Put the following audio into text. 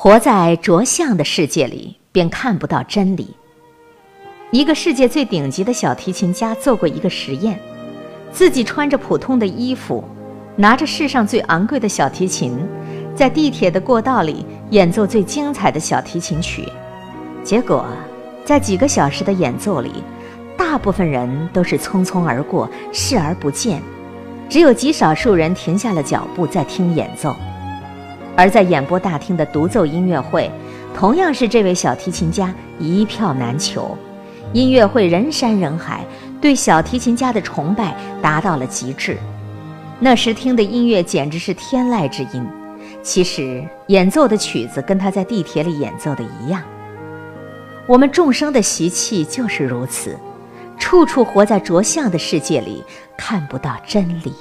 活在着相的世界里，便看不到真理。一个世界最顶级的小提琴家做过一个实验，自己穿着普通的衣服，拿着世上最昂贵的小提琴，在地铁的过道里演奏最精彩的小提琴曲。结果，在几个小时的演奏里，大部分人都是匆匆而过，视而不见，只有极少数人停下了脚步在听演奏。而在演播大厅的独奏音乐会，同样是这位小提琴家一票难求，音乐会人山人海，对小提琴家的崇拜达到了极致。那时听的音乐简直是天籁之音，其实演奏的曲子跟他在地铁里演奏的一样。我们众生的习气就是如此。处处活在着相的世界里，看不到真理。